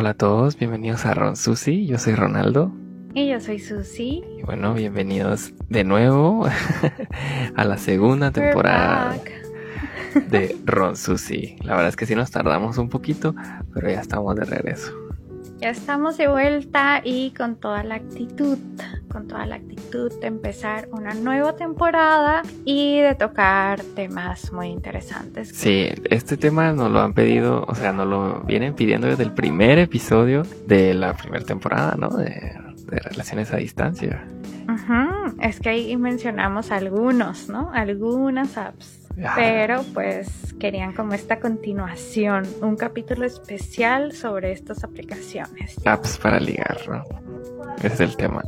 Hola a todos, bienvenidos a Ron Susi, yo soy Ronaldo. Y yo soy Susi. Y bueno, bienvenidos de nuevo a la segunda temporada de Ron Susi. La verdad es que sí nos tardamos un poquito, pero ya estamos de regreso. Ya estamos de vuelta y con toda la actitud, con toda la actitud de empezar una nueva temporada y de tocar temas muy interesantes. Sí, este tema nos lo han pedido, o sea, nos lo vienen pidiendo desde el primer episodio de la primera temporada, ¿no? De, relaciones a distancia. Es que ahí mencionamos algunos, ¿no? Algunas apps pero pues querían como esta continuación, un capítulo especial sobre estas aplicaciones. Apps para ligar, ¿no? Ese es el tema.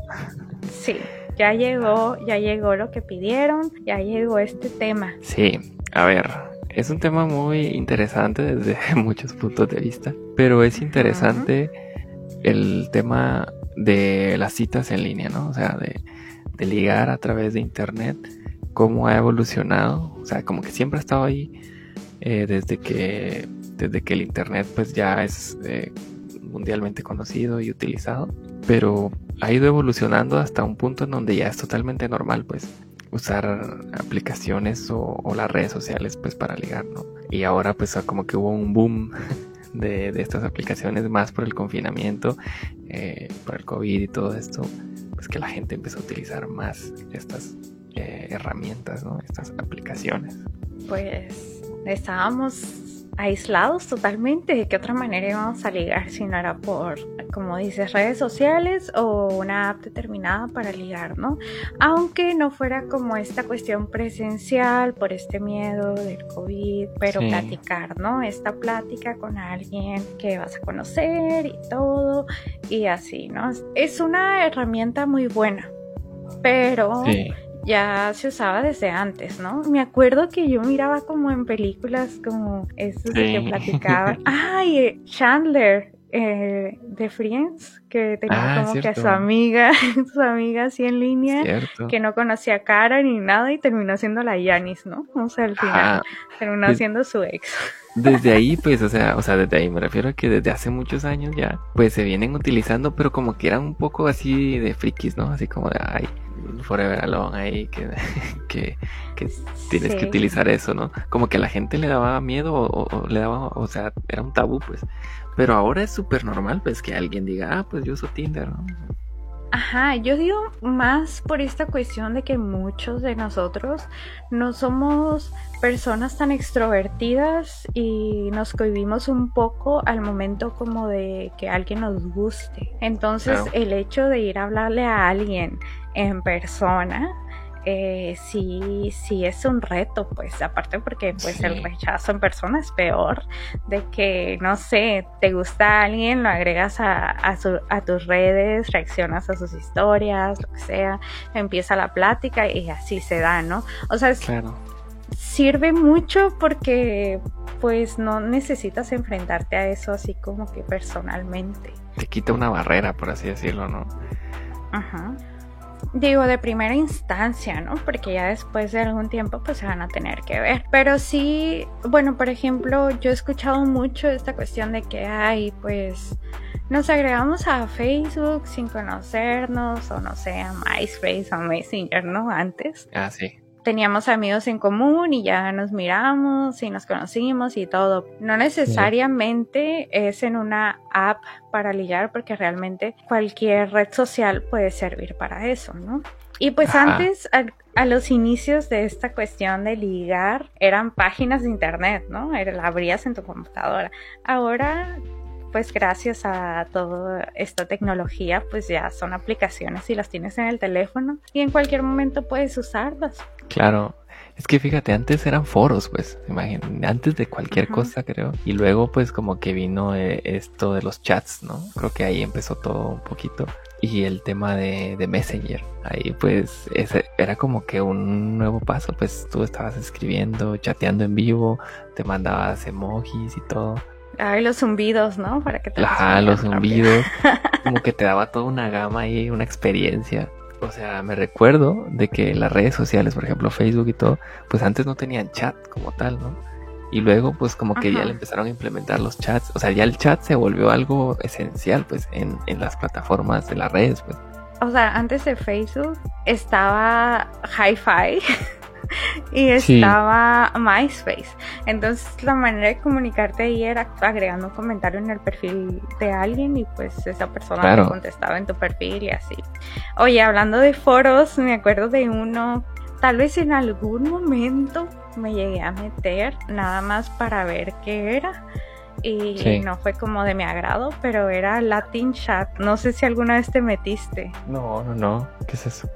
Sí, ya llegó, ya llegó lo que pidieron, ya llegó este tema. Sí, a ver, es un tema muy interesante desde muchos puntos de vista, pero es interesante el tema de las citas en línea, ¿no? O sea, de, de ligar a través de internet cómo ha evolucionado, o sea, como que siempre ha estado ahí eh, desde que desde que el internet pues ya es eh, mundialmente conocido y utilizado, pero ha ido evolucionando hasta un punto en donde ya es totalmente normal pues usar aplicaciones o, las redes sociales pues para ligar, ¿no? Y ahora pues como que hubo un boom de, de estas aplicaciones más por el confinamiento, eh, por el COVID y todo esto, pues que la gente empezó a utilizar más estas eh, herramientas, ¿no? Estas aplicaciones. Pues estábamos aislados totalmente. ¿De qué otra manera íbamos a ligar si no era por, como dices, redes sociales o una app determinada para ligar, ¿no? Aunque no fuera como esta cuestión presencial por este miedo del COVID, pero platicar, ¿no? Esta plática con alguien que vas a conocer y todo y así, ¿no? Es una herramienta muy buena, pero ya se usaba desde antes, ¿no? Me acuerdo que yo miraba como en películas como esos que platicaban. ¡Ay! Chandler, eh, de Friends, que tenía ah, como que a su amiga, su amiga así en línea, que no conocía cara ni nada y terminó siendo la Yanis, ¿no? O sea, al final terminó pues siendo su ex. Desde ahí, pues, o sea, o sea, desde ahí me refiero a que desde hace muchos años ya, pues se vienen utilizando, pero como que eran un poco así de frikis, ¿no? Así como de, ay, Forever Alone ahí, que, que, tienes que utilizar eso, ¿no? Como que a la gente le daba miedo o, le daba, o sea, era un tabú, pues. Pero ahora es súper normal, pues, que alguien diga, ah, pues yo uso Tinder, ¿no? Ajá, yo digo más por esta cuestión de que muchos de nosotros no somos personas tan extrovertidas y nos cohibimos un poco al momento como de que alguien nos guste. Entonces el hecho de ir a hablarle a alguien en persona eh, sí, sí es un reto, pues aparte porque pues el rechazo en persona es peor, de que no sé, te gusta alguien, lo agregas a, a, tus redes, reaccionas a sus historias, lo que sea, empieza la plática y así se da, ¿no? O sea, sirve mucho porque pues no necesitas enfrentarte a eso así como que personalmente. Te quita una barrera, por así decirlo, ¿no? Ajá digo de primera instancia, ¿no? Porque ya después de algún tiempo pues se van a tener que ver. Pero sí, bueno, por ejemplo, yo he escuchado mucho esta cuestión de que hay pues nos agregamos a Facebook sin conocernos o no sé, a MySpace o Messenger, ¿no? Antes. Ah, sí teníamos amigos en común y ya nos miramos y nos conocimos y todo. No necesariamente es en una app para ligar porque realmente cualquier red social puede servir para eso, ¿no? Y pues antes, a, los inicios de esta cuestión de ligar, eran páginas de internet, ¿no? Era, la abrías en tu computadora. Ahora pues gracias a toda esta tecnología, pues ya son aplicaciones y las tienes en el teléfono y en cualquier momento puedes usarlas. Claro, es que fíjate, antes eran foros, pues, imagínate, antes de cualquier cosa, creo. Y luego, pues, como que vino eh, esto de los chats, ¿no? Creo que ahí empezó todo un poquito. Y el tema de, de Messenger. Ahí, pues, ese era como que un nuevo paso. Pues tú estabas escribiendo, chateando en vivo, te mandabas emojis y todo. Ay, los zumbidos, ¿no? Para que te Ajá, los zumbidos. como que te daba toda una gama y una experiencia. O sea, me recuerdo de que las redes sociales, por ejemplo Facebook y todo, pues antes no tenían chat como tal, ¿no? Y luego, pues como que ya le empezaron a implementar los chats. O sea, ya el chat se volvió algo esencial, pues, en, en las plataformas de las redes, pues. O sea, antes de Facebook estaba Hi-Fi. y estaba MySpace. Entonces la manera de comunicarte ahí era agregando un comentario en el perfil de alguien y pues esa persona te contestaba en tu perfil y así. Oye, hablando de foros, me acuerdo de uno, tal vez en algún momento me llegué a meter nada más para ver qué era. Y no fue como de mi agrado, pero era Latin Chat. No sé si alguna vez te metiste. No, no, no. ¿Qué es eso?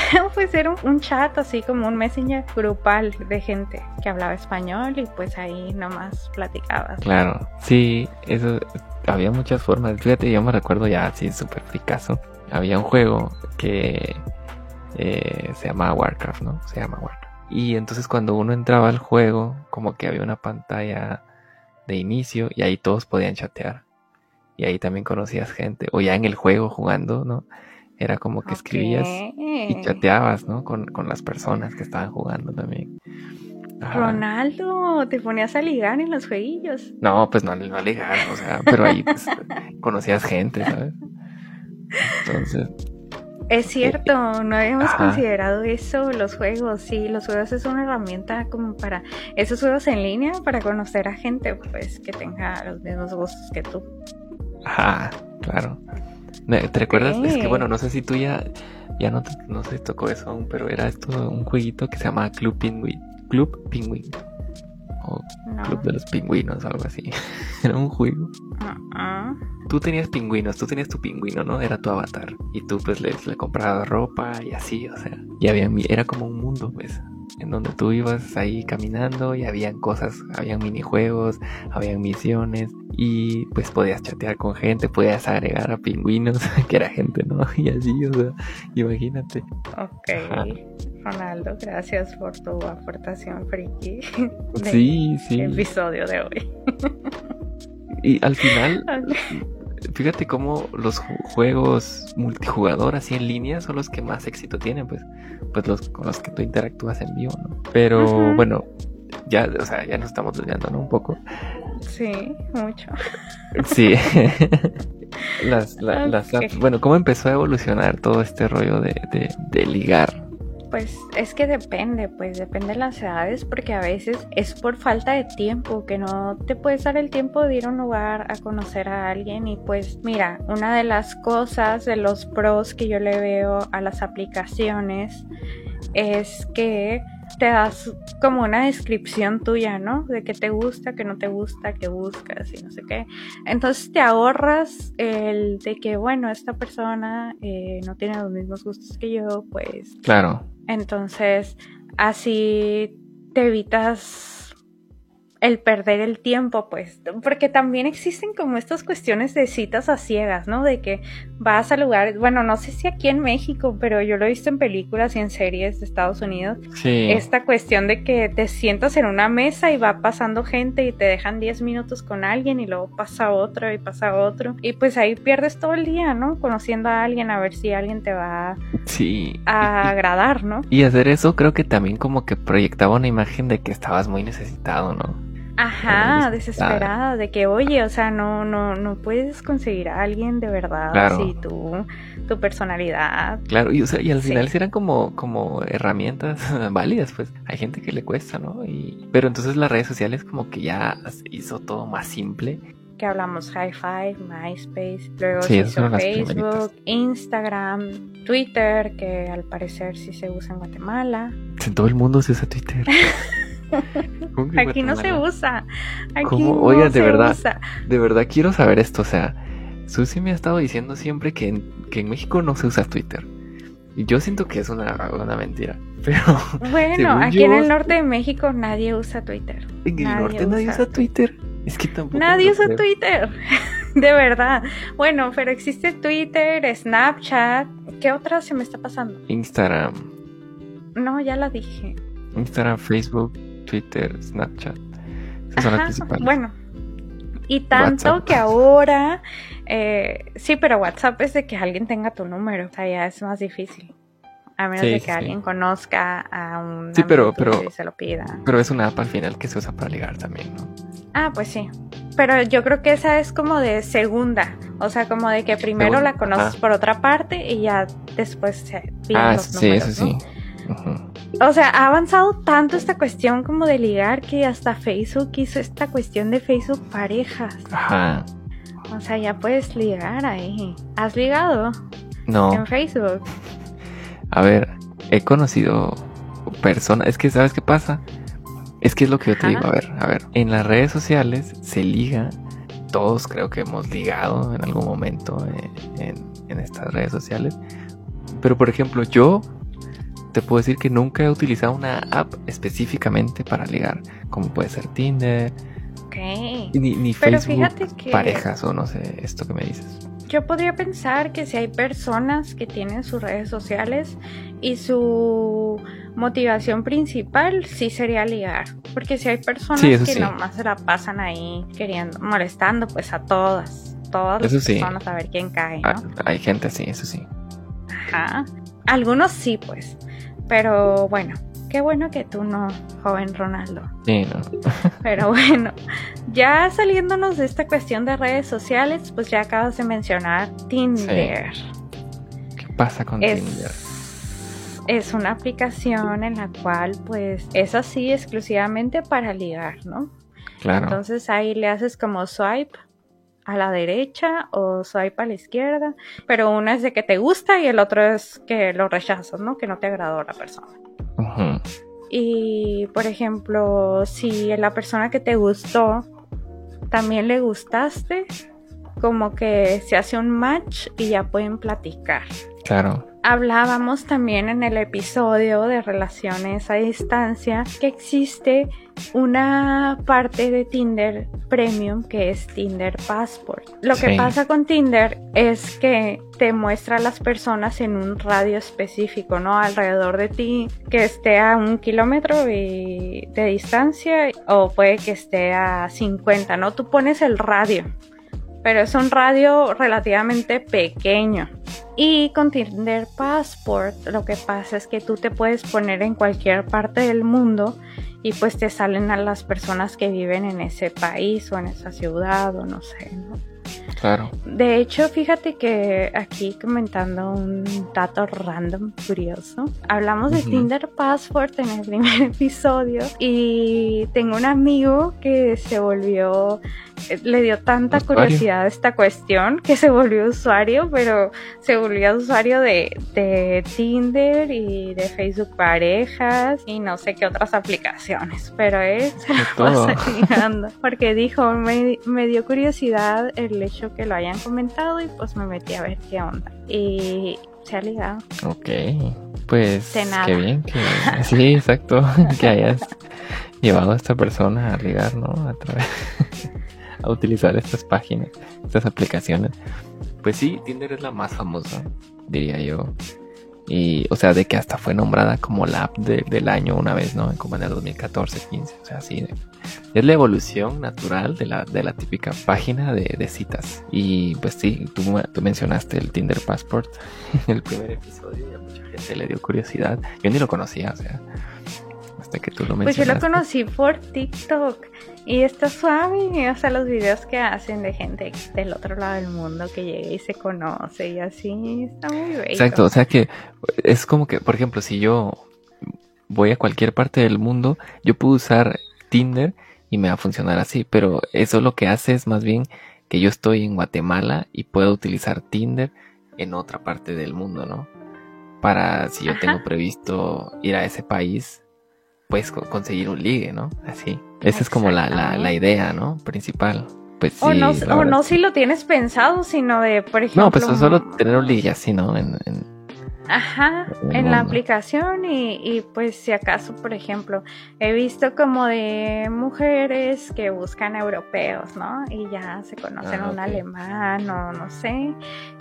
pues era un, chat así como un messenger grupal de gente que hablaba español y pues ahí nomás platicabas. Claro, sí, eso había muchas formas. Fíjate, yo me recuerdo ya así súper fricazo. Había un juego que eh, se llama Warcraft, ¿no? Se llama Warcraft. Y entonces cuando uno entraba al juego, como que había una pantalla de inicio y ahí todos podían chatear. Y ahí también conocías gente. O ya en el juego jugando, ¿no? Era como que escribías y chateabas, ¿no? Con, las personas que estaban jugando también. Ronaldo, te ponías a ligar en los jueguillos. No, pues no, no a ligar, o sea, pero ahí pues, conocías gente, ¿sabes? Entonces. Es cierto, no habíamos considerado eso, los juegos, sí, los juegos es una herramienta como para esos juegos en línea, para conocer a gente, pues, que tenga los mismos gustos que tú. Ajá, claro. ¿Te recuerdas? Es que bueno, no sé si tú ya, ya no, no sé si tocó eso aún, pero era esto un jueguito que se llamaba Club Penguin. Club Penguin. O Club de los Pingüinos, algo así. era un juego. Tú tenías pingüinos, tú tenías tu pingüino, ¿no? Era tu avatar. Y tú pues le, le comprabas ropa y así, o sea. Y había, era como un mundo, pues en donde tú ibas ahí caminando y habían cosas, habían minijuegos, habían misiones y pues podías chatear con gente, podías agregar a pingüinos, que era gente, ¿no? Y así, o sea, imagínate. Ok, Ronaldo, gracias por tu aportación friki. Sí, sí. Episodio de hoy. Y al final, fíjate cómo los juegos multijugador así en línea son los que más éxito tienen, pues, pues los con los que tú interactúas en vivo, ¿no? Pero bueno, ya, o sea, ya nos estamos desviando, ¿no? Un poco. Sí, mucho. Sí. las, las bueno, ¿cómo empezó a evolucionar todo este rollo de, de, de ligar? Pues es que depende, pues depende de las edades, porque a veces es por falta de tiempo, que no te puedes dar el tiempo de ir a un lugar a conocer a alguien. Y pues mira, una de las cosas, de los pros que yo le veo a las aplicaciones, es que te das como una descripción tuya, ¿no? De qué te gusta, qué no te gusta, qué buscas y no sé qué. Entonces te ahorras el de que, bueno, esta persona eh, no tiene los mismos gustos que yo, pues. Claro. Entonces, así te evitas el perder el tiempo, pues, porque también existen como estas cuestiones de citas a ciegas, ¿no? De que vas a lugares, bueno, no sé si aquí en México, pero yo lo he visto en películas y en series de Estados Unidos. Sí. Esta cuestión de que te sientas en una mesa y va pasando gente y te dejan 10 minutos con alguien y luego pasa otro y pasa otro. Y pues ahí pierdes todo el día, ¿no? Conociendo a alguien a ver si alguien te va sí. a agradar, ¿no? Y hacer eso creo que también como que proyectaba una imagen de que estabas muy necesitado, ¿no? Ajá, desesperada, de que, oye, o sea, no, no, no puedes conseguir a alguien de verdad si tú, tu personalidad. Claro, y, o sea, y al final eran como, como herramientas válidas, pues hay gente que le cuesta, ¿no? Y, pero entonces las redes sociales como que ya hizo todo más simple. Que hablamos High Five, MySpace, luego se hizo Facebook, Instagram, Twitter, que al parecer sí se usa en Guatemala. En todo el mundo se usa Twitter. Aquí no se usa. Aquí ¿Cómo? Oiga, de verdad, de verdad quiero saber esto. O sea, Susi me ha estado diciendo siempre que en, que en México no se usa Twitter. Y yo siento que es una, una mentira. Pero. Bueno, aquí en el norte de México nadie usa Twitter. En el norte nadie usa Twitter. Es que tampoco. Nadie usa Twitter. de verdad. Bueno, pero existe Twitter, Snapchat. ¿Qué otra se me está pasando? Instagram. No, ya la dije. Instagram, Facebook. Twitter, Snapchat. son las principales. Bueno, y tanto que ahora, eh, sí, pero WhatsApp es de que alguien tenga tu número, o sea, ya es más difícil. A menos de que alguien conozca a un sí, pero, pero, y se lo pida. Pero es una app al final que se usa para ligar también, ¿no? Ah, pues sí. Pero yo creo que esa es como de segunda. O sea, como de que primero la conoces por otra parte y ya después se piden ah, sí, eso sí. O sea, ha avanzado tanto esta cuestión como de ligar que hasta Facebook hizo esta cuestión de Facebook parejas. Ajá. O sea, ya puedes ligar ahí. ¿Has ligado? No. En Facebook. A ver, he conocido personas. Es que, ¿sabes qué pasa? Es que es lo que yo te digo. A ver, a ver. En las redes sociales se liga. Todos creo que hemos ligado en algún momento en, en estas redes sociales. Pero, por ejemplo, yo te puedo decir que nunca he utilizado una app específicamente para ligar, como puede ser Tinder, ni, ni Facebook, parejas o no sé, esto que me dices. Yo podría pensar que si hay personas que tienen sus redes sociales y su motivación principal sí sería ligar, porque si hay personas que nomás se la pasan ahí queriendo, molestando pues a todas, todas las personas a ver quién cae, ¿no? Ah, hay gente así, eso sí. Ajá. Algunos sí, pues. Pero bueno, qué bueno que tú no, joven Ronaldo. Sí, no. Pero bueno, ya saliéndonos de esta cuestión de redes sociales, pues ya acabas de mencionar Tinder. ¿Qué pasa con Tinder? Es una aplicación en la cual pues es así exclusivamente para ligar, ¿no? Claro. Entonces ahí le haces como swipe a la derecha o swipe a la izquierda, pero uno es de que te gusta y el otro es que lo rechazas, ¿no? Que no te agradó la persona. Y por ejemplo, si la persona que te gustó también le gustaste, como que se hace un match y ya pueden platicar. Claro. Hablábamos también en el episodio de relaciones a distancia que existe una parte de Tinder Premium que es Tinder Passport. Lo que pasa con Tinder es que te muestra a las personas en un radio específico, ¿no? Alrededor de ti, que esté a un kilómetro de distancia o puede que esté a 50, ¿no? Tú pones el radio pero es un radio relativamente pequeño. Y con Tinder Passport lo que pasa es que tú te puedes poner en cualquier parte del mundo y pues te salen a las personas que viven en ese país o en esa ciudad o no sé, ¿no? Claro. De hecho, fíjate que aquí comentando un dato random, curioso, hablamos de Tinder Passport en el primer episodio y tengo un amigo que se volvió le dio tanta curiosidad esta cuestión que se volvió usuario, pero se volvió usuario de, de, Tinder y de Facebook Parejas y no sé qué otras aplicaciones, pero él se lo pasa ligando porque dijo, me, me, dio curiosidad el hecho que lo hayan comentado y pues me metí a ver qué onda. Y se ha ligado. Ok, pues qué bien que... Sí, exacto, que hayas llevado a esta persona a ligar, ¿no? A través a utilizar estas páginas, estas aplicaciones. Pues sí, Tinder es la más famosa, diría yo. Y, o sea, de que hasta fue nombrada como la app del año una vez, ¿no? Como en el 2014, 15. O sea, sí. es la evolución natural de la, de la típica página de, de citas. Y pues sí, tú, tú, mencionaste el Tinder Passport en el primer episodio y a mucha gente le dio curiosidad. Yo ni lo conocía, o sea, que tú lo mencionaste. Pues yo lo conocí por TikTok. Y está suave, o sea, los videos que hacen de gente del otro lado del mundo que llega y se conoce y así, está muy bello. Exacto, o sea que es como que, por ejemplo, si yo voy a cualquier parte del mundo, yo puedo usar Tinder y me va a funcionar así, pero eso lo que hace es más bien que yo estoy en Guatemala y puedo utilizar Tinder en otra parte del mundo, ¿no? Para si yo tengo previsto ir a ese país, pues conseguir un ligue, ¿no? Así. Esa es como la, la, la, idea, ¿no? Principal. Pues sí, o no, o no si lo tienes pensado, sino de, por ejemplo... No, pues solo tener un ligue así, ¿no? En, Ajá, en la aplicación y, y, pues si acaso, por ejemplo, he visto como de mujeres que buscan europeos, ¿no? Y ya se conocen ah, un alemán o no sé,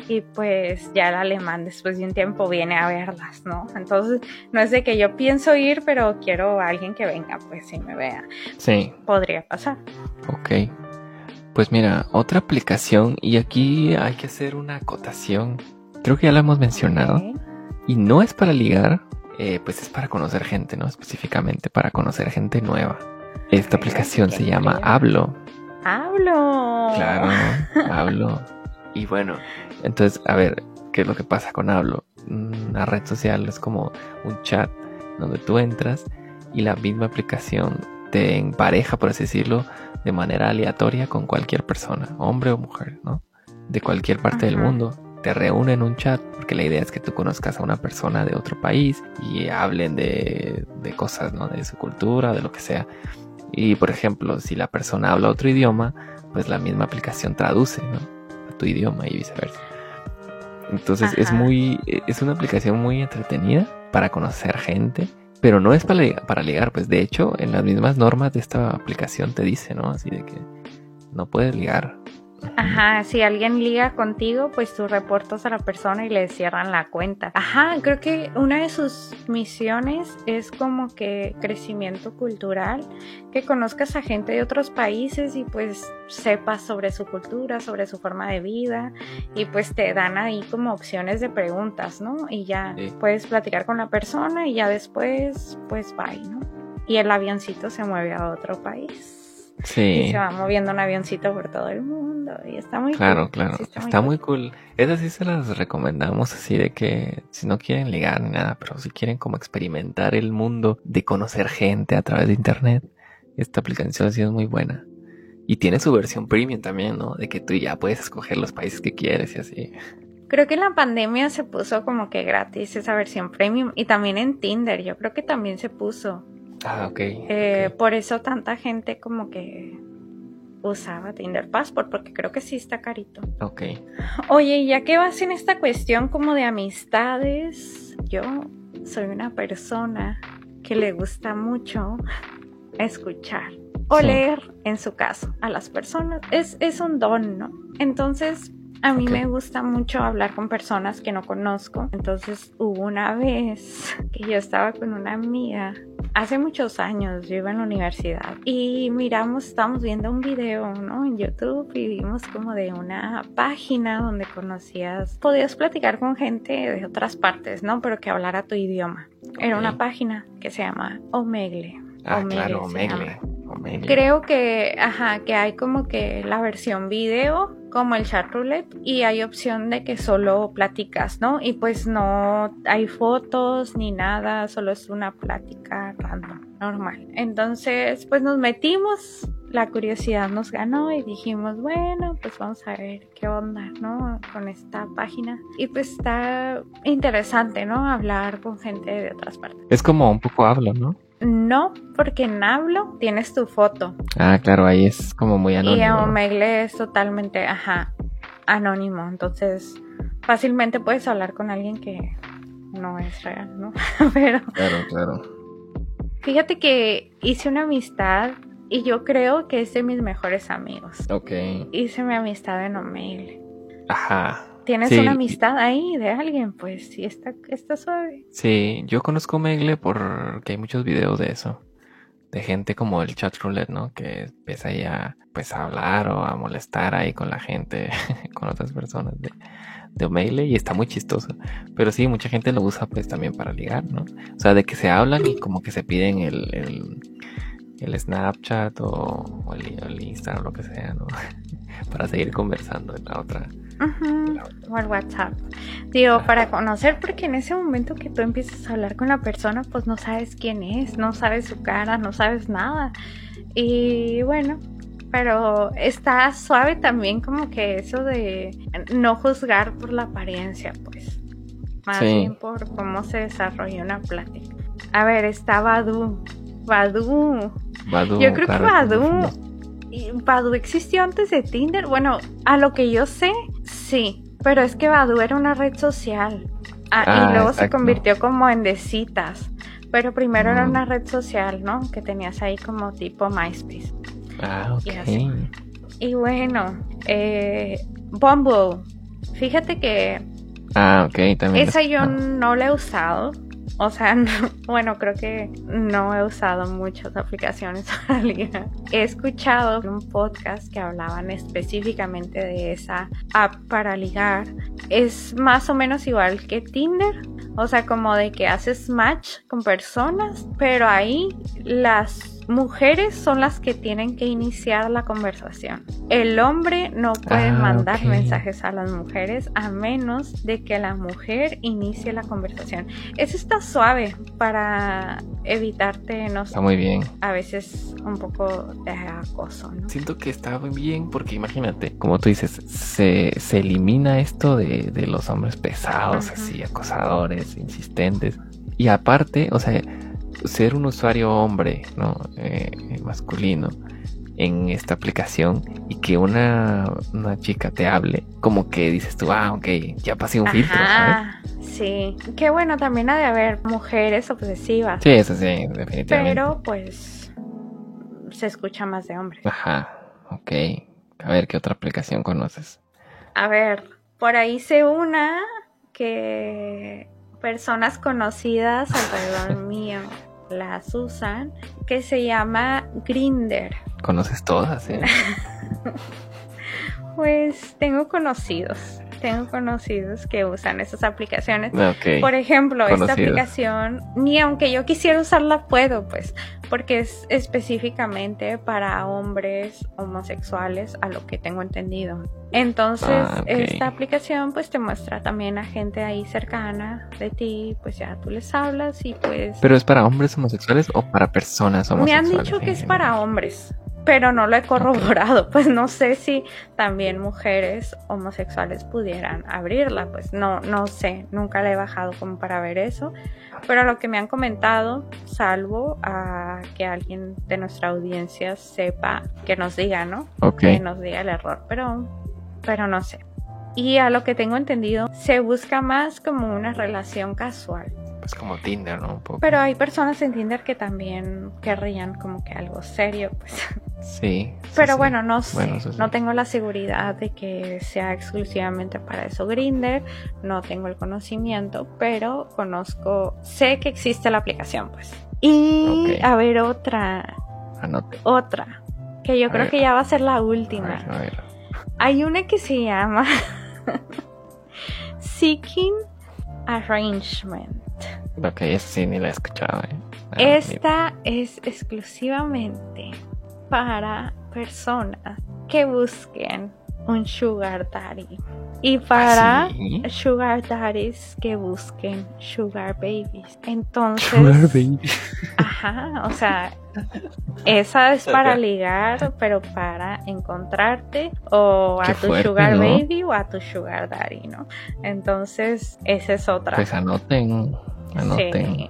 y pues ya el alemán después de un tiempo viene a verlas, ¿no? Entonces, no es de que yo pienso ir, pero quiero a alguien que venga, pues si me vea. Sí. Podría pasar. Ok. Pues mira, otra aplicación, y aquí hay que hacer una acotación. Creo que ya la hemos mencionado. Y no es para ligar, eh, pues es para conocer gente, ¿no? Específicamente para conocer gente nueva. Esta aplicación se llama Hablo. Hablo. Claro, Hablo. Y bueno, entonces, a ver, ¿qué es lo que pasa con Hablo? Una red social es como un chat donde tú entras y la misma aplicación te empareja, por así decirlo, de manera aleatoria con cualquier persona, hombre o mujer, ¿no? De cualquier parte del mundo. Te reúne en un chat porque la idea es que tú conozcas a una persona de otro país y hablen de, de cosas, ¿no? De su cultura, de lo que sea. Y por ejemplo, si la persona habla otro idioma, pues la misma aplicación traduce, ¿no? A tu idioma y viceversa. Entonces es muy, es una aplicación muy entretenida para conocer gente, pero no es para, para ligar, pues de hecho en las mismas normas de esta aplicación te dice, ¿no? Así de que no puedes ligar, Ajá, si alguien liga contigo, pues tú reportas a la persona y le cierran la cuenta. Ajá, creo que una de sus misiones es como que crecimiento cultural, que conozcas a gente de otros países y pues sepas sobre su cultura, sobre su forma de vida y pues te dan ahí como opciones de preguntas, ¿no? Y ya puedes platicar con la persona y ya después pues bye, ¿no? Y el avioncito se mueve a otro país. Sí. Y se va moviendo un avioncito por todo el mundo y está muy claro, cool. Claro, está, muy, cool. Esas sí se las recomendamos así de que si no quieren ligar ni nada, pero si quieren como experimentar el mundo de conocer gente a través de internet, esta aplicación sí es muy buena. Y tiene su versión premium también, ¿no? De que tú ya puedes escoger los países que quieres y así. Creo que en la pandemia se puso como que gratis esa versión premium y también en Tinder, yo creo que también se puso. Ah, ok. Eh, por eso tanta gente como que usaba Tinder Passport, porque creo que sí está carito. Ok. Oye, ya que vas en esta cuestión como de amistades, yo soy una persona que le gusta mucho escuchar o leer, en su caso, a las personas. Es, es un don, ¿no? Entonces, a mí me gusta mucho hablar con personas que no conozco. Entonces hubo una vez que yo estaba con una amiga. Hace muchos años yo iba en la universidad y miramos, estábamos viendo un video, ¿no? En YouTube y vimos como de una página donde conocías, podías platicar con gente de otras partes, ¿no? Pero que hablara tu idioma. Era una página que se llama Omegle. Ah, claro, Omegle. Creo que, ajá, que hay como que la versión video, como el chat roulette, y hay opción de que solo platicas, ¿no? Y pues no hay fotos ni nada, solo es una plática random, normal. Entonces, pues nos metimos, la curiosidad nos ganó y dijimos, bueno, pues vamos a ver qué onda, ¿no? Con esta página. Y pues está interesante, ¿no? Hablar con gente de otras partes. Es como un poco hablo, ¿no? No, porque en Hablo tienes tu foto. Ah, claro, ahí es como muy anónimo. Y en Omegle es totalmente, ajá, anónimo. Entonces, fácilmente puedes hablar con alguien que no es real, ¿no? Pero. Claro, claro. Fíjate que hice una amistad y yo creo que es de mis mejores amigos. Ok. Hice mi amistad en Omegle. Ajá tienes una amistad ahí de alguien, pues sí está, está suave. Sí, yo conozco Megle porque hay muchos videos de eso. De gente como el chat roulette, ¿no? Que empieza ahí a, pues, a hablar o a molestar ahí con la gente, con otras personas de, de Omegle y está muy chistoso. Pero sí, mucha gente lo usa pues también para ligar, ¿no? O sea, de que se hablan y como que se piden el, el, Snapchat o, el, el Instagram o lo que sea, ¿no? para seguir conversando en la otra o al WhatsApp. Digo, para conocer, porque en ese momento que tú empiezas a hablar con la persona, pues no sabes quién es, no sabes su cara, no sabes nada. Y bueno, pero está suave también como que eso de no juzgar por la apariencia, pues. Más bien por cómo se desarrolla una plática. A ver, está Badu. Badu. Yo creo que Badu Badu existió antes de Tinder. Bueno, a lo que yo sé, sí. Pero es que Badu era una red social. Ah, y ah, luego se convirtió como en de citas. Pero primero era mm. una red social, ¿no? Que tenías ahí como tipo MySpace. Ah, ok. Y, bueno, eh, Bumble. Fíjate que. Ah, ok, también. Esa yo no la he usado. O sea, bueno, creo que no he usado muchas aplicaciones para ligar. He escuchado un podcast que hablaban específicamente de esa app para ligar. Es más o menos igual que Tinder. O sea, como de que haces match con personas, pero ahí las mujeres son las que tienen que iniciar la conversación. El hombre no puede Ah, mandar ok. mensajes a las mujeres a menos de que la mujer inicie la conversación. Eso está suave para evitarte, no sé, Está muy bien. a veces un poco de acoso, ¿no? Siento que está muy bien porque imagínate, como tú dices, se, se elimina esto de, de los hombres pesados, Ajá. así, acosadores, insistentes. Y aparte, o sea, ser un usuario hombre, ¿no? Eh, masculino en esta aplicación y que una, una chica te hable, como que dices tú, ah, ok, ya pasé un filtro, ¿sabes? Sí. Qué bueno, también ha de haber mujeres obsesivas, Sí, eso sí, definitivamente. pero pues se escucha más de hombres. Ajá, ok. A ver, ¿qué otra aplicación conoces? A ver, por ahí sé una que personas conocidas alrededor mío las usan, que se llama Grinder. ¿Conoces todas? eh? Pues tengo conocidos, tengo conocidos que usan esas aplicaciones. Por ejemplo, esta aplicación, ni aunque yo quisiera usarla puedo, pues, porque es específicamente para hombres homosexuales, a lo que tengo entendido. Entonces, Ah, esta aplicación, pues, te muestra también a gente ahí cercana de ti, pues ya tú les hablas y pues... ¿Pero es para hombres homosexuales o para personas Me homosexuales? han dicho que es para hombres, pero no lo he corroborado. Pues no sé si también mujeres homosexuales pudieran abrirla. Pues no, no sé. Nunca la he bajado como para ver eso. Pero lo que me han comentado, salvo a que alguien de nuestra audiencia sepa, que nos diga, ¿no? Ok. Que nos diga el error. Pero, pero no sé. Y a lo que tengo entendido, se busca más como una relación casual. Pues como Tinder, ¿no? Un poco. Pero hay personas en Tinder que también querrían como que algo serio, pues. Sí. Pero sí. bueno, no sé. Bueno, eso sí. No tengo la seguridad de que sea exclusivamente para eso Grinder. No tengo el conocimiento, pero conozco, sé que existe la aplicación, pues. Y a ver otra, Anote. otra, que yo A creo ver. que ya va a ser la A última. ver, a ver. Hay una que se llama Seeking Arrangement. Ok, esa sí ni la he escuchado, ¿eh? Ah, Esta es exclusivamente para personas que busquen un sugar daddy y para ¿Ah, sí? sugar daddies que busquen sugar babies. Entonces, Sugar baby. ajá, o sea, esa es para ligar, pero para encontrarte o a tu fuerte, sugar ¿no? baby o a tu sugar daddy, ¿no? Entonces, esa es otra. Pues anoten. Anoten. Sí.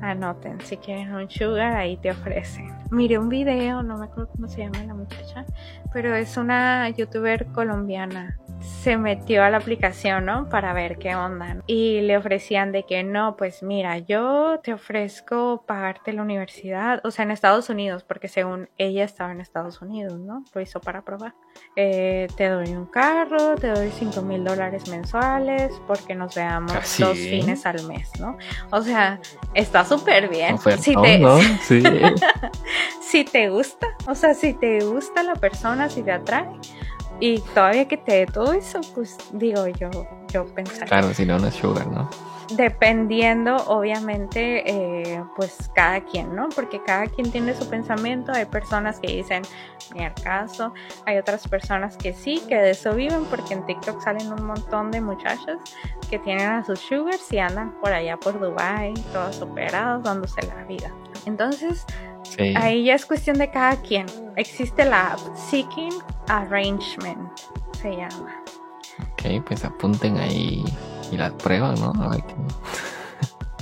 Anoten, si quieren un sugar, ahí te ofrecen. Miré un video, no me acuerdo cómo se llama la muchacha, pero es una youtuber colombiana. Se metió a la aplicación, ¿no? Para ver qué onda. ¿no? Y le ofrecían de que no, pues mira, yo te ofrezco pagarte la universidad, o sea, en Estados Unidos, porque según ella estaba en Estados Unidos, ¿no? Lo hizo para probar. Eh, te doy un carro, te doy 5 mil dólares mensuales, porque nos veamos Ah, dos fines al mes, ¿no? O sea, está súper bien. Ofertón, Si te, ¿no? Sí. si te gusta, o sea, si te gusta la persona, si te atrae, y todavía que te dé todo eso, pues digo yo, yo pensaría. claro, si no, no es sugar, ¿no? Dependiendo, obviamente, eh, pues cada quien, ¿no? Porque cada quien tiene su pensamiento. Hay personas que dicen, ni al caso. Hay otras personas que sí, que de eso viven, porque en TikTok salen un montón de muchachas que tienen a sus sugars y andan por allá por Dubai, todas operadas, dándose la vida. Entonces, Sí. ahí ya es cuestión de cada quien. Existe la app Seeking Arrangement, se llama. Ok, pues apunten ahí y la prueban, ¿no? A ver qué.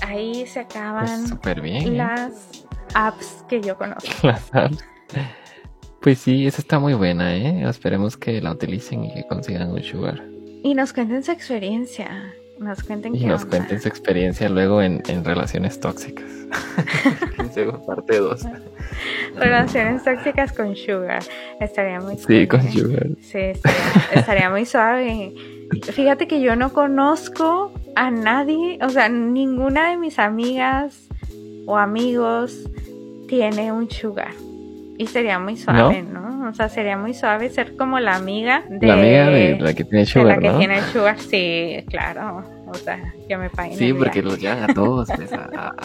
Ahí se Pues acaban bien. ¿eh? las apps que yo conozco. Las apps. Pues sí, esa está muy buena, ¿eh? Esperemos que la utilicen y que consigan un sugar. Y nos cuenten su experiencia. Nos cuenten Y qué nos onda. cuenten su experiencia luego en, en relaciones tóxicas. Parte 2. Relaciones tóxicas con Sugar. Estaría muy Sí, cool, con ¿eh? sugar. Sí, estaría, estaría muy suave. Fíjate que yo no conozco a nadie, o sea, ninguna de mis amigas o amigos tiene un sugar. Y sería muy suave, ¿no? O sea, sería muy suave ser como la amiga de la amiga de la que tiene sugar, de la que tiene sugar, sí, claro. O sea, que me paguen. Sí, porque los llevan a todos pues,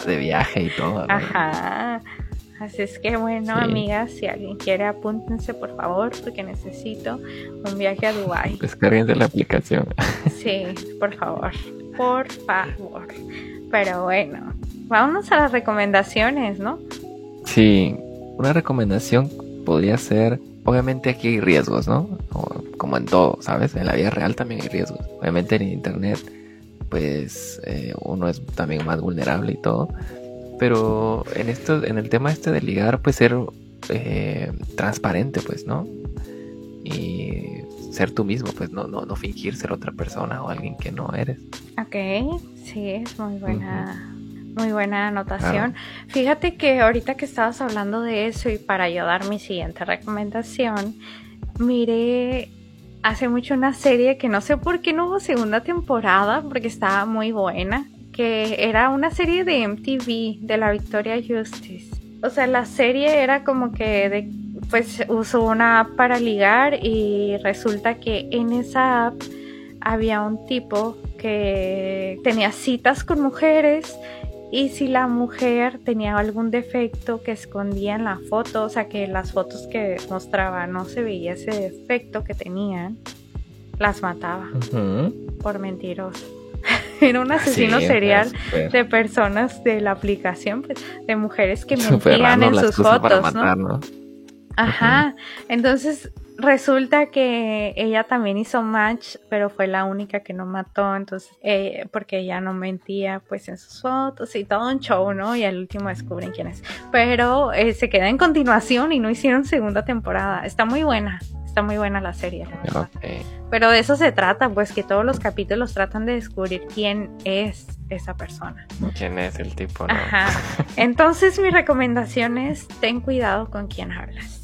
de viaje y todo. Ajá. Así es que bueno, amigas, si alguien quiere, apúntense por favor, porque necesito un viaje a Dubai. Descarguen de la aplicación. Sí, por favor, por favor. Pero bueno, vámonos a las recomendaciones, ¿no? Sí, una recomendación podría ser, obviamente aquí hay riesgos, ¿no? Como en todo, ¿sabes? En la vida real también hay riesgos. Obviamente en Internet, pues eh, uno es también más vulnerable y todo. Pero en esto, en el tema este de ligar, pues ser eh, transparente, pues, ¿no? Y ser tú mismo, pues no, no, no fingir ser otra persona o alguien que no eres. Ok, sí, es muy buena. Muy buena anotación. Fíjate que ahorita que estabas hablando de eso y para yo dar mi siguiente recomendación, miré hace mucho una serie que no sé por qué no hubo segunda temporada, porque estaba muy buena, que era una serie de MTV de la Victoria Justice. O sea, la serie era como que de, pues usó una app para ligar y resulta que en esa app había un tipo que tenía citas con mujeres y si la mujer tenía algún defecto que escondía en la foto, o sea que las fotos que mostraba no se veía ese defecto que tenían, las mataba por mentiroso. Era un asesino serial de personas de la aplicación, pues, de mujeres que mentían en sus fotos, ¿no? Ajá. Entonces resulta que ella también hizo match, pero fue la única que no mató, entonces, eh, porque ella no mentía pues en sus fotos y todo un show, ¿no? Y al último descubren quién es. Pero eh, se queda en continuación y no hicieron segunda temporada. Está muy buena, está muy buena la serie. Pero de eso se trata, pues que todos los capítulos tratan de descubrir quién es esa persona. ¿Quién es el tipo? No? Ajá. Entonces mi recomendación es ten cuidado con quién hablas.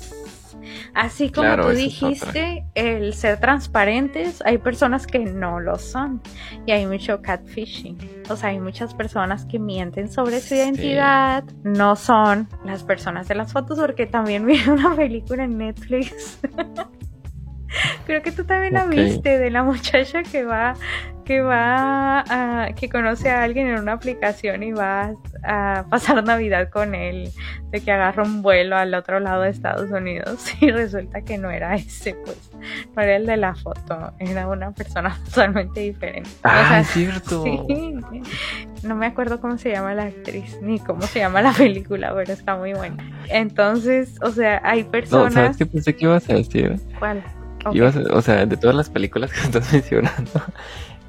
Así como tú dijiste, el ser transparentes, hay personas que no lo son y hay mucho catfishing. O sea, hay muchas personas que mienten sobre su identidad, no son las personas de las fotos, porque también vi una película en Netflix. Creo que tú también la viste de la muchacha que va que va a, que conoce a alguien en una aplicación y va a pasar Navidad con él, de que agarra un vuelo al otro lado de Estados Unidos y resulta que no era ese, pues, no era el de la foto, era una persona totalmente diferente. Ah, es cierto. no me acuerdo cómo se llama la actriz ni cómo se llama la película, pero está muy buena. Entonces, o sea, hay personas. No, ¿sabes qué pensé que ibas a decir? ¿Cuál? O sea, de todas las películas que estás mencionando,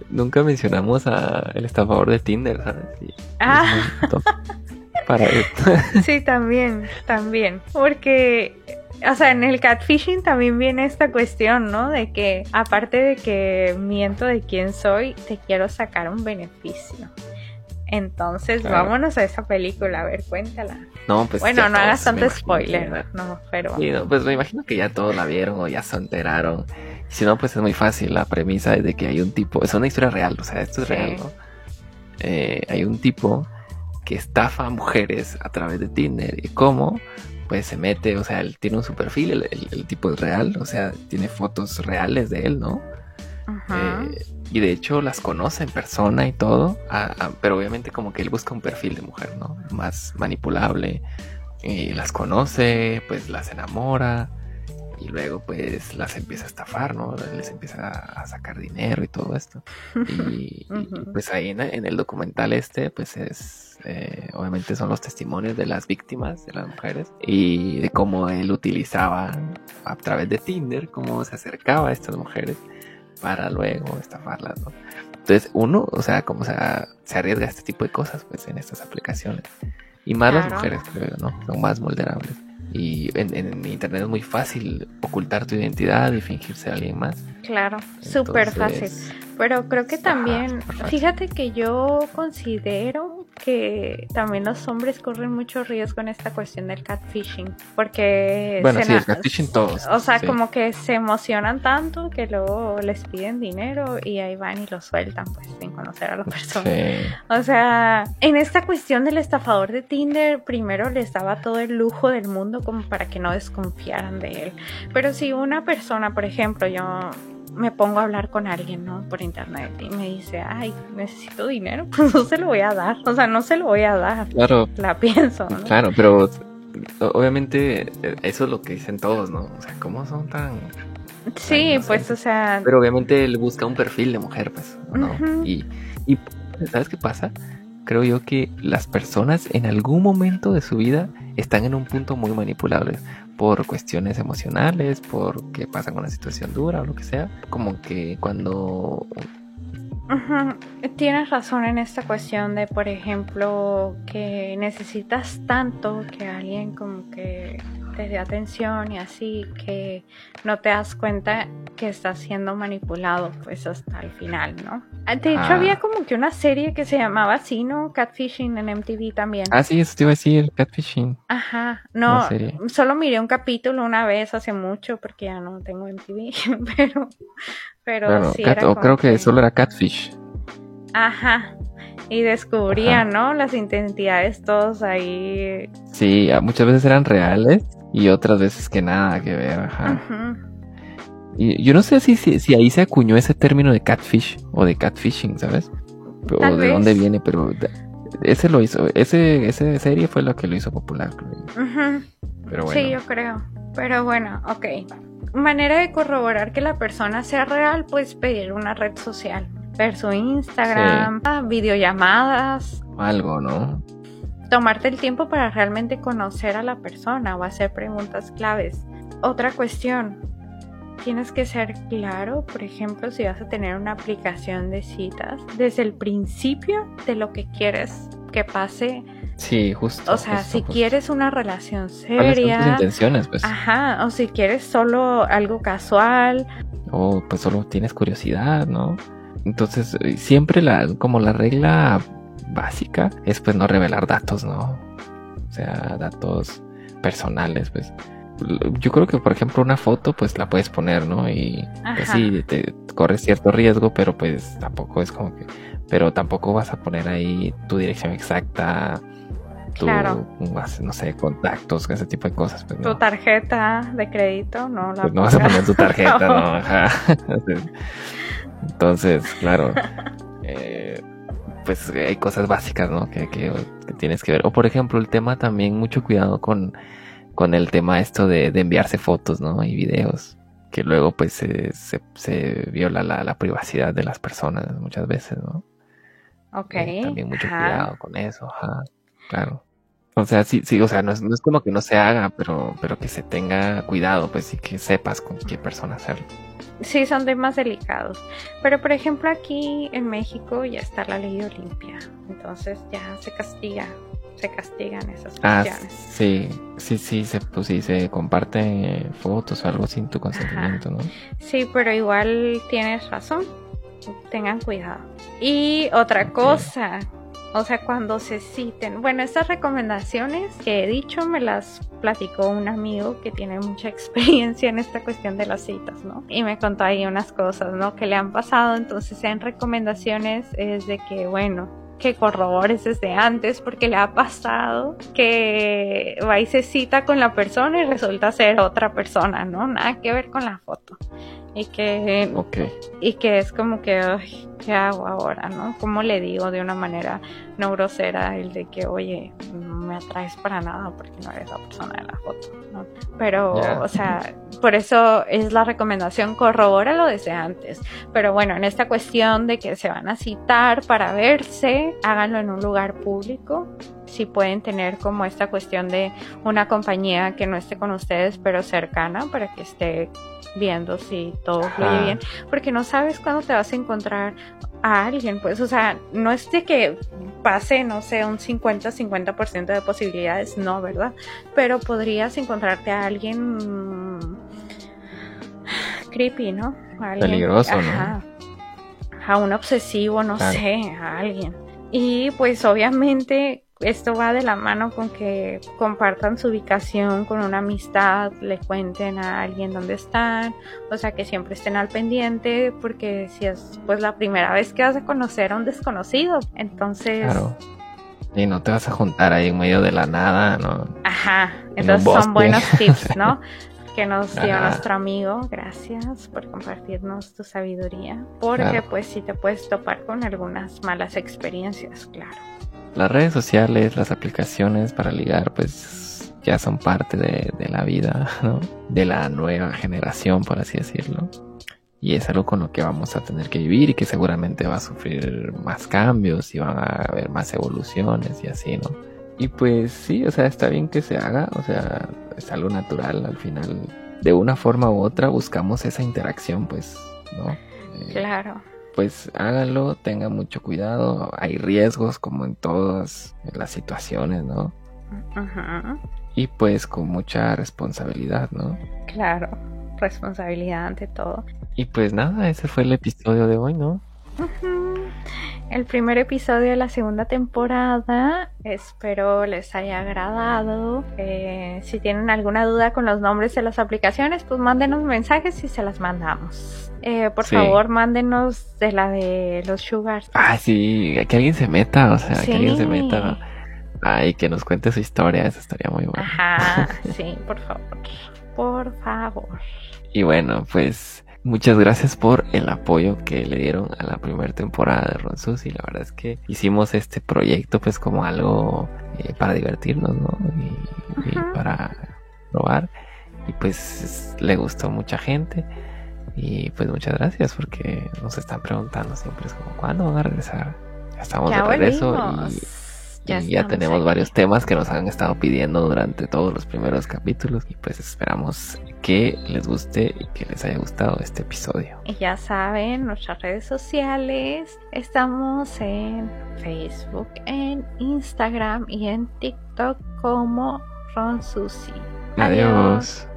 nunca mencionamos a el estafador de Tinder, ¿sabes? ah. Para esto. sí, también, también. Porque, o sea, en el catfishing también viene esta cuestión, ¿no? De que, aparte de que miento de quién soy, te quiero sacar un beneficio. Entonces, vámonos a esa película, a ver, cuéntala. No, pues bueno, no hagas tanto spoiler, no, pero... pues me imagino que ya todos la vieron o ya se enteraron. Si no, pues es muy fácil. La premisa es de que hay un tipo, es una historia real, o sea, esto es real, ¿no? Eh, hay un tipo que estafa a mujeres a través de Tinder. ¿Y cómo? Pues se mete, o sea, él tiene un su perfil, el, tipo es real, o sea, tiene fotos reales de él, ¿no? Eh, y de hecho las conoce en persona y todo, pero obviamente como que él busca un perfil de mujer, ¿no? Más manipulable. Y las conoce, pues las enamora y luego pues las empieza a estafar, ¿no? Les empieza a sacar dinero y todo esto. Y, pues ahí en, el documental este pues es, eh, obviamente son los testimonios de las víctimas, de las mujeres, y de cómo él utilizaba a través de Tinder, cómo se acercaba a estas mujeres para luego estafarlas, ¿no? Entonces uno, o sea, como se, se arriesga a este tipo de cosas pues en estas aplicaciones. Y más las mujeres, creo, ¿no? Son más vulnerables. Y en, internet es muy fácil ocultar tu identidad y fingirse a alguien más. Claro, súper fácil. Pero creo que también, fíjate que yo considero que también los hombres corren mucho riesgo en esta cuestión del catfishing, porque... Bueno, sí, el catfishing todos. O sea, como que se emocionan tanto que luego les piden dinero y ahí van y lo sueltan, pues, sin conocer a la persona. O sea, en esta cuestión del estafador de Tinder, primero les daba todo el lujo del mundo como para que no desconfiaran de él. Pero si una persona, por ejemplo, yo me pongo a hablar con alguien, ¿no? Por internet y me dice, ay, necesito dinero, pues no se lo voy a dar. O sea, no se lo voy a dar. Claro. La pienso. ¿no? Claro, pero obviamente eh, eso es lo que dicen todos, ¿no? O sea, ¿cómo son tan... Sí, pues, o sea... Pero obviamente él busca un perfil de mujer, pues, ¿no? y, y, ¿sabes qué pasa? Creo yo que las personas en algún momento de su vida están en un punto muy manipulable por cuestiones emocionales, por que pasan una situación dura o lo que sea. Como que cuando... Tienes razón en esta cuestión de, por ejemplo, que necesitas tanto que alguien como que te dé atención y así que no te das cuenta que estás siendo manipulado pues hasta el final, ¿no? Ah, de hecho había ah. como que una serie que se llamaba así, ¿no? Catfishing en MTV también. Ah, sí, eso te iba a decir, Catfishing. Ajá, no, solo miré un capítulo una vez hace mucho porque ya no tengo MTV, pero, pero sí o creo que, solo era Catfish. Ajá, y descubrían, ¿no? Las identidades todos ahí. Sí, muchas veces eran reales y otras veces que nada que ver, ajá. Y yo no sé si, si, ahí se acuñó ese término de catfish o de catfishing, ¿sabes? o de dónde viene, pero ese lo hizo, ese, esa serie fue lo que lo hizo popular. Pero bueno. Sí, yo creo. Pero bueno, ok. Manera de corroborar que la persona sea real, pues pedir una red social. Ver su Instagram, videollamadas. Algo, ¿no? Tomarte el tiempo para realmente conocer a la persona o hacer preguntas claves. Otra cuestión, tienes que ser claro, por ejemplo, si vas a tener una aplicación de citas, desde el principio de lo que quieres que pase. Sí, justo. O sea, si quieres una relación seria. intenciones, pues? Ajá, o si quieres solo algo casual. O pues solo tienes curiosidad, ¿no? Entonces, eh, siempre la, como la regla básica es pues no revelar datos, ¿no? O sea, datos personales, pues yo creo que por ejemplo una foto pues la puedes poner, ¿no? Y pues, sí, te corres cierto riesgo, pero pues tampoco es como que, pero tampoco vas a poner ahí tu dirección exacta, tu, no sé, contactos, ese tipo de cosas. Pues, tu tarjeta de crédito, no la pues no vas a poner tu tarjeta, no, Ajá. Entonces, claro. Eh, pues hay cosas básicas, ¿no? Que, que, que, tienes que ver. O por ejemplo, el tema también, mucho cuidado con con el tema esto de, enviarse fotos, ¿no? Y videos, que luego pues se, se, viola la, privacidad de las personas muchas veces, ¿no? Ok. Eh, también mucho cuidado con eso, ajá, claro. O sea, sí, sí, o sea, no es, no es como que no se haga, pero, pero que se tenga cuidado, pues, y que sepas con qué persona hacerlo. Sí, son temas delicados. Pero, por ejemplo, aquí en México ya está la ley Olimpia. Entonces ya se castiga se castigan esas ah, cuestiones. sí, sí, sí, se, pues sí, se comparten fotos o algo sin tu consentimiento, ¿no? Sí, pero igual tienes razón. Tengan cuidado. Y otra cosa, o sea, cuando se citen, bueno, estas recomendaciones que he dicho me las platicó un amigo que tiene mucha experiencia en esta cuestión de las citas, ¿no? Y me contó ahí unas cosas, ¿no? Que le han pasado, entonces en recomendaciones es de que, bueno, que corrobores desde antes porque le ha pasado que va y se cita con la persona y resulta ser otra persona, ¿no? Nada que ver con la foto. Y que, y que es como que, ¿qué hago ahora, no? ¿Cómo le digo de una manera no grosera el de que, oye, no me atraes para nada porque no eres la persona de la foto, ¿no? Pero, o sea, por eso es la recomendación, corrobóralo desde antes. Pero bueno, en esta cuestión de que se van a citar para verse, háganlo en un lugar público. Si pueden tener como esta cuestión de una compañía que no esté con ustedes, pero cercana, para que esté viendo si todo fluye bien, porque no sabes cuándo te vas a encontrar a alguien, pues, o sea, no es de que pase, no sé, un 50-50% de posibilidades, no, ¿verdad? Pero podrías encontrarte a alguien creepy, ¿no? Peligroso, ¿no? A un obsesivo, no sé, a alguien. Y pues obviamente esto va de la mano con que compartan su ubicación con una amistad, le cuenten a alguien dónde están, o sea que siempre estén al pendiente porque si es pues la primera vez que vas a conocer a un desconocido, entonces... Claro. Y no te vas a juntar ahí en medio de la nada, ¿no? Ajá, entonces son buenos tips, ¿no? que nos dio nuestro amigo. Gracias por compartirnos tu sabiduría. Porque pues si te puedes topar con algunas malas experiencias, claro. Las redes sociales, las aplicaciones para ligar, pues ya son parte de, la vida, ¿no? De la nueva generación, por así decirlo. Y es algo con lo que vamos a tener que vivir y que seguramente va a sufrir más cambios y van a haber más evoluciones y así, ¿no? Y pues sí, o sea, está bien que se haga, o sea, es algo natural al final. De una forma u otra buscamos esa interacción, pues, ¿no? Eh, claro pues háganlo, tengan mucho cuidado, hay riesgos como en todas las situaciones, ¿no? Y pues con mucha responsabilidad, ¿no? Claro, responsabilidad ante todo. Y pues nada, ese fue el episodio de hoy, ¿no? El primer episodio de la segunda temporada. Espero les haya agradado. Eh, si tienen alguna duda con los nombres de las aplicaciones, pues mándenos mensajes y se las mandamos. Eh, por favor, mándenos de la de los sugars. Ah, sí, que alguien se meta, o sea, que alguien se meta. Ay, que nos cuente su historia, eso estaría muy bueno. Ajá, sí, por favor. Por favor. Y bueno, pues Muchas gracias por el apoyo que le dieron a la primera temporada de Ronsus y la verdad es que hicimos este proyecto pues como algo eh, para divertirnos, ¿no? Y, para probar y pues le gustó mucha gente y pues muchas gracias porque nos están preguntando siempre es como ¿cuándo van a regresar? Ya estamos de regreso y ya, ya tenemos varios temas que nos han estado pidiendo durante todos los primeros capítulos y pues esperamos que les guste y que les haya gustado este episodio. Y ya saben, nuestras redes sociales, estamos en Facebook, en Instagram y en TikTok como Ron Susi. Adiós.